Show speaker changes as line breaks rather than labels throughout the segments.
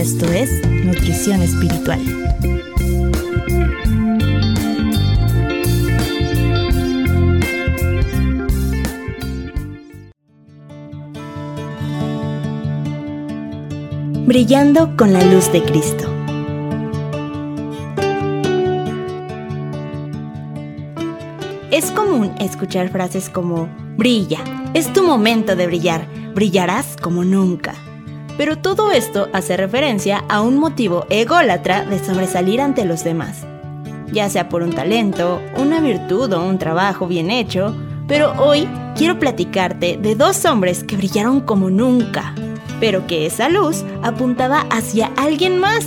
esto es Nutrición Espiritual. Brillando con la luz de Cristo. Es común escuchar frases como brilla, es tu momento de brillar, brillarás como nunca. Pero todo esto hace referencia a un motivo ególatra de sobresalir ante los demás, ya sea por un talento, una virtud o un trabajo bien hecho, pero hoy quiero platicarte de dos hombres que brillaron como nunca, pero que esa luz apuntaba hacia alguien más,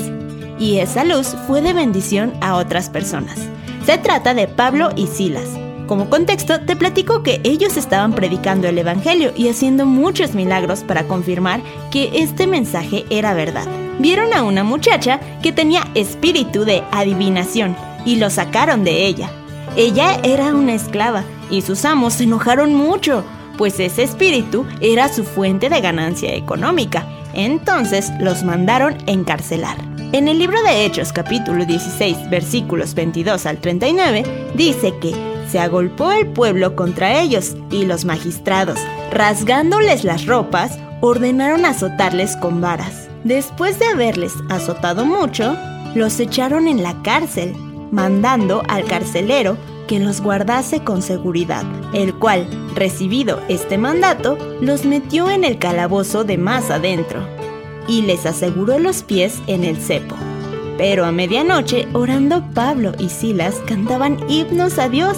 y esa luz fue de bendición a otras personas. Se trata de Pablo y Silas, como contexto, te platico que ellos estaban predicando el Evangelio y haciendo muchos milagros para confirmar que este mensaje era verdad. Vieron a una muchacha que tenía espíritu de adivinación y lo sacaron de ella. Ella era una esclava y sus amos se enojaron mucho, pues ese espíritu era su fuente de ganancia económica. Entonces los mandaron encarcelar. En el libro de Hechos capítulo 16 versículos 22 al 39 dice que se agolpó el pueblo contra ellos y los magistrados, rasgándoles las ropas, ordenaron azotarles con varas. Después de haberles azotado mucho, los echaron en la cárcel, mandando al carcelero que los guardase con seguridad, el cual, recibido este mandato, los metió en el calabozo de más adentro y les aseguró los pies en el cepo. Pero a medianoche, orando Pablo y Silas cantaban himnos a Dios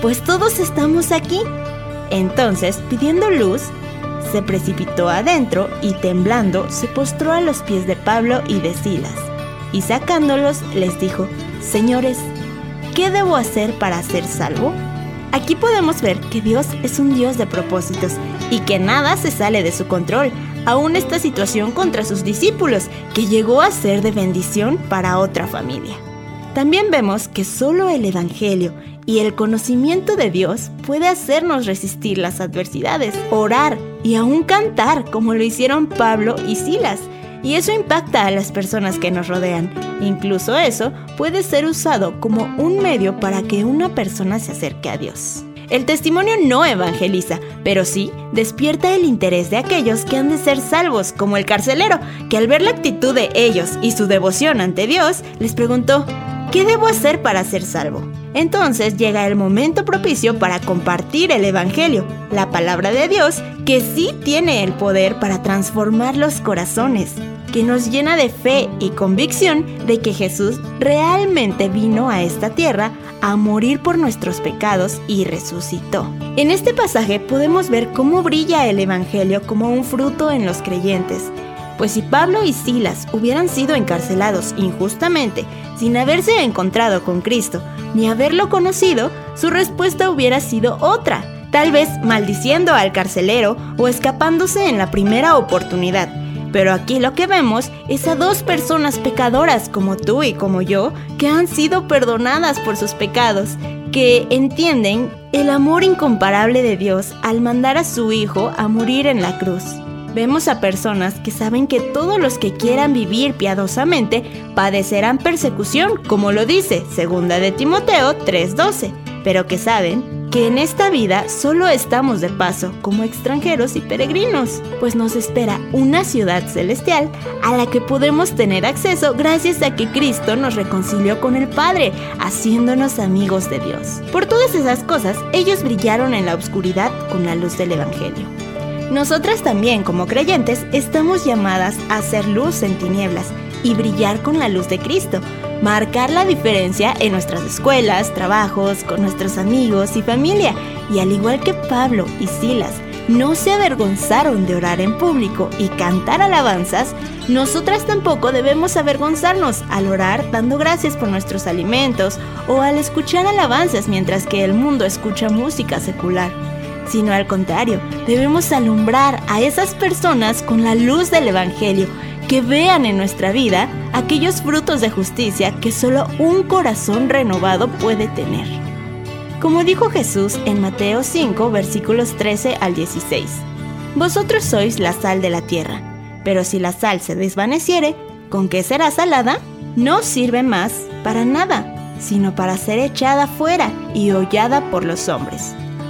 pues todos estamos aquí. Entonces, pidiendo luz, se precipitó adentro y temblando se postró a los pies de Pablo y de Silas, y sacándolos les dijo, Señores, ¿qué debo hacer para ser salvo? Aquí podemos ver que Dios es un Dios de propósitos y que nada se sale de su control, aún esta situación contra sus discípulos, que llegó a ser de bendición para otra familia. También vemos que solo el Evangelio y el conocimiento de Dios puede hacernos resistir las adversidades, orar y aún cantar como lo hicieron Pablo y Silas. Y eso impacta a las personas que nos rodean. Incluso eso puede ser usado como un medio para que una persona se acerque a Dios. El testimonio no evangeliza, pero sí despierta el interés de aquellos que han de ser salvos, como el carcelero, que al ver la actitud de ellos y su devoción ante Dios, les preguntó, ¿Qué debo hacer para ser salvo? Entonces llega el momento propicio para compartir el Evangelio, la palabra de Dios, que sí tiene el poder para transformar los corazones, que nos llena de fe y convicción de que Jesús realmente vino a esta tierra a morir por nuestros pecados y resucitó. En este pasaje podemos ver cómo brilla el Evangelio como un fruto en los creyentes pues si Pablo y Silas hubieran sido encarcelados injustamente, sin haberse encontrado con Cristo, ni haberlo conocido, su respuesta hubiera sido otra, tal vez maldiciendo al carcelero o escapándose en la primera oportunidad. Pero aquí lo que vemos es a dos personas pecadoras como tú y como yo, que han sido perdonadas por sus pecados, que entienden el amor incomparable de Dios al mandar a su Hijo a morir en la cruz. Vemos a personas que saben que todos los que quieran vivir piadosamente padecerán persecución, como lo dice segunda de Timoteo 3:12, pero que saben que en esta vida solo estamos de paso como extranjeros y peregrinos, pues nos espera una ciudad celestial a la que podemos tener acceso gracias a que Cristo nos reconcilió con el Padre, haciéndonos amigos de Dios. Por todas esas cosas, ellos brillaron en la oscuridad con la luz del Evangelio. Nosotras también, como creyentes, estamos llamadas a hacer luz en tinieblas y brillar con la luz de Cristo, marcar la diferencia en nuestras escuelas, trabajos, con nuestros amigos y familia. Y al igual que Pablo y Silas, no se avergonzaron de orar en público y cantar alabanzas, nosotras tampoco debemos avergonzarnos al orar dando gracias por nuestros alimentos o al escuchar alabanzas mientras que el mundo escucha música secular sino al contrario, debemos alumbrar a esas personas con la luz del Evangelio, que vean en nuestra vida aquellos frutos de justicia que solo un corazón renovado puede tener. Como dijo Jesús en Mateo 5, versículos 13 al 16, Vosotros sois la sal de la tierra, pero si la sal se desvaneciere, ¿con qué será salada? No sirve más para nada, sino para ser echada fuera y hollada por los hombres.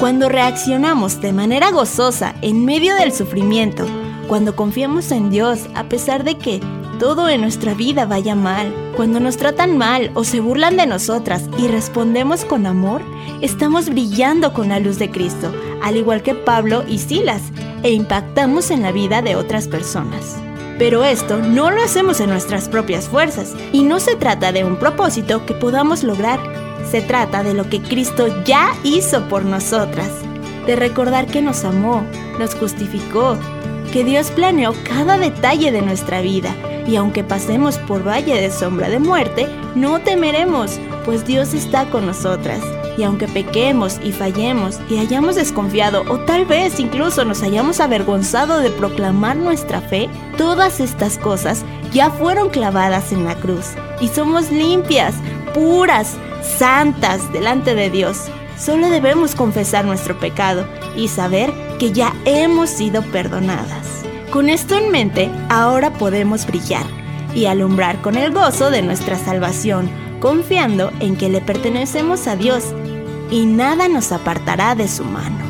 Cuando reaccionamos de manera gozosa en medio del sufrimiento, cuando confiamos en Dios a pesar de que todo en nuestra vida vaya mal, cuando nos tratan mal o se burlan de nosotras y respondemos con amor, estamos brillando con la luz de Cristo, al igual que Pablo y Silas, e impactamos en la vida de otras personas. Pero esto no lo hacemos en nuestras propias fuerzas y no se trata de un propósito que podamos lograr, se trata de lo que Cristo ya hizo por nosotras, de recordar que nos amó, nos justificó, que Dios planeó cada detalle de nuestra vida y aunque pasemos por valle de sombra de muerte, no temeremos, pues Dios está con nosotras. Y aunque pequemos y fallemos y hayamos desconfiado o tal vez incluso nos hayamos avergonzado de proclamar nuestra fe, todas estas cosas ya fueron clavadas en la cruz y somos limpias, puras, santas delante de Dios. Solo debemos confesar nuestro pecado y saber que ya hemos sido perdonadas. Con esto en mente, ahora podemos brillar y alumbrar con el gozo de nuestra salvación, confiando en que le pertenecemos a Dios y nada nos apartará de su mano.